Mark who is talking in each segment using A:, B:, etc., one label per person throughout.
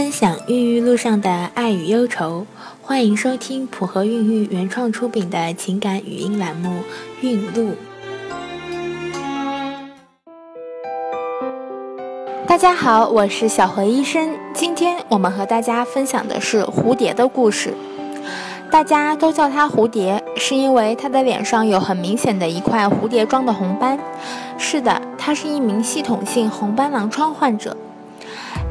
A: 分享孕育路上的爱与忧愁，欢迎收听普和孕育原创出品的情感语音栏目《孕路》。大家好，我是小何医生。今天我们和大家分享的是蝴蝶的故事。大家都叫它蝴蝶，是因为它的脸上有很明显的一块蝴蝶状的红斑。是的，它是一名系统性红斑狼疮患者。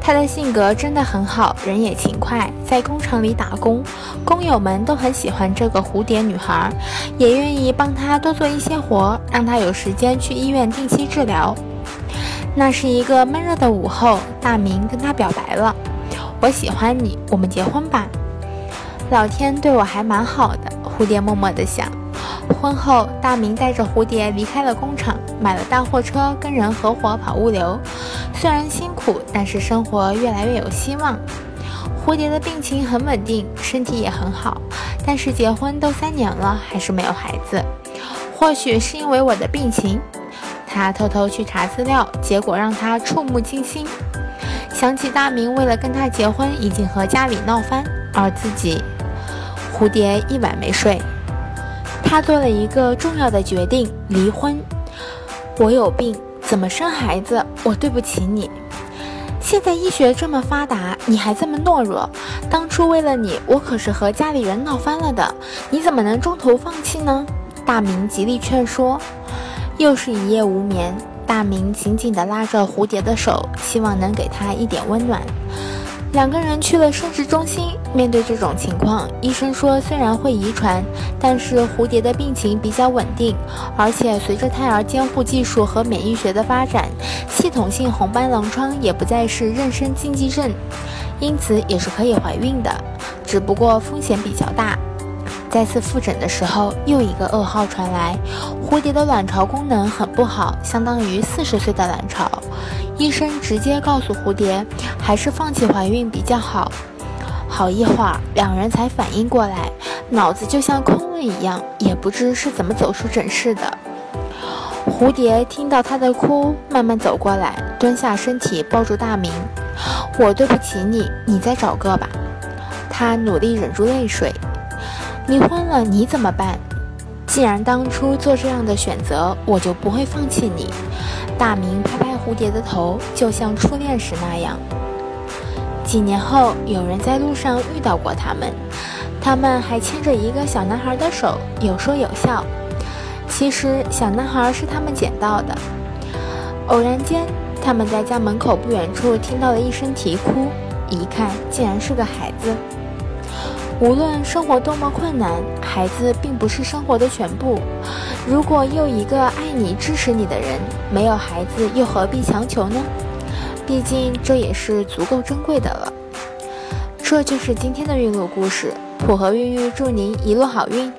A: 他的性格真的很好，人也勤快，在工厂里打工，工友们都很喜欢这个蝴蝶女孩，也愿意帮她多做一些活，让她有时间去医院定期治疗。那是一个闷热的午后，大明跟她表白了：“我喜欢你，我们结婚吧。”老天对我还蛮好的，蝴蝶默默地想。婚后，大明带着蝴蝶离开了工厂，买了大货车，跟人合伙跑物流。虽然辛苦，但是生活越来越有希望。蝴蝶的病情很稳定，身体也很好，但是结婚都三年了，还是没有孩子。或许是因为我的病情，他偷偷去查资料，结果让他触目惊心。想起大明为了跟他结婚，已经和家里闹翻，而自己，蝴蝶一晚没睡。他做了一个重要的决定：离婚。我有病，怎么生孩子？我对不起你。现在医学这么发达，你还这么懦弱。当初为了你，我可是和家里人闹翻了的。你怎么能中途放弃呢？大明极力劝说。又是一夜无眠，大明紧紧地拉着蝴蝶的手，希望能给她一点温暖。两个人去了生殖中心，面对这种情况，医生说虽然会遗传，但是蝴蝶的病情比较稳定，而且随着胎儿监护技术和免疫学的发展，系统性红斑狼疮也不再是妊娠禁忌症，因此也是可以怀孕的，只不过风险比较大。再次复诊的时候，又一个噩耗传来：蝴蝶的卵巢功能很不好，相当于四十岁的卵巢。医生直接告诉蝴蝶，还是放弃怀孕比较好。好一会儿，两人才反应过来，脑子就像空了一样，也不知是怎么走出诊室的。蝴蝶听到他的哭，慢慢走过来，蹲下身体抱住大明：“我对不起你，你再找个吧。”他努力忍住泪水。离婚了你怎么办？既然当初做这样的选择，我就不会放弃你。大明拍拍蝴蝶的头，就像初恋时那样。几年后，有人在路上遇到过他们，他们还牵着一个小男孩的手，有说有笑。其实小男孩是他们捡到的。偶然间，他们在家门口不远处听到了一声啼哭，一看竟然是个孩子。无论生活多么困难，孩子并不是生活的全部。如果又一个爱你、支持你的人没有孩子，又何必强求呢？毕竟这也是足够珍贵的了。这就是今天的孕路故事。普和孕育祝您一路好运。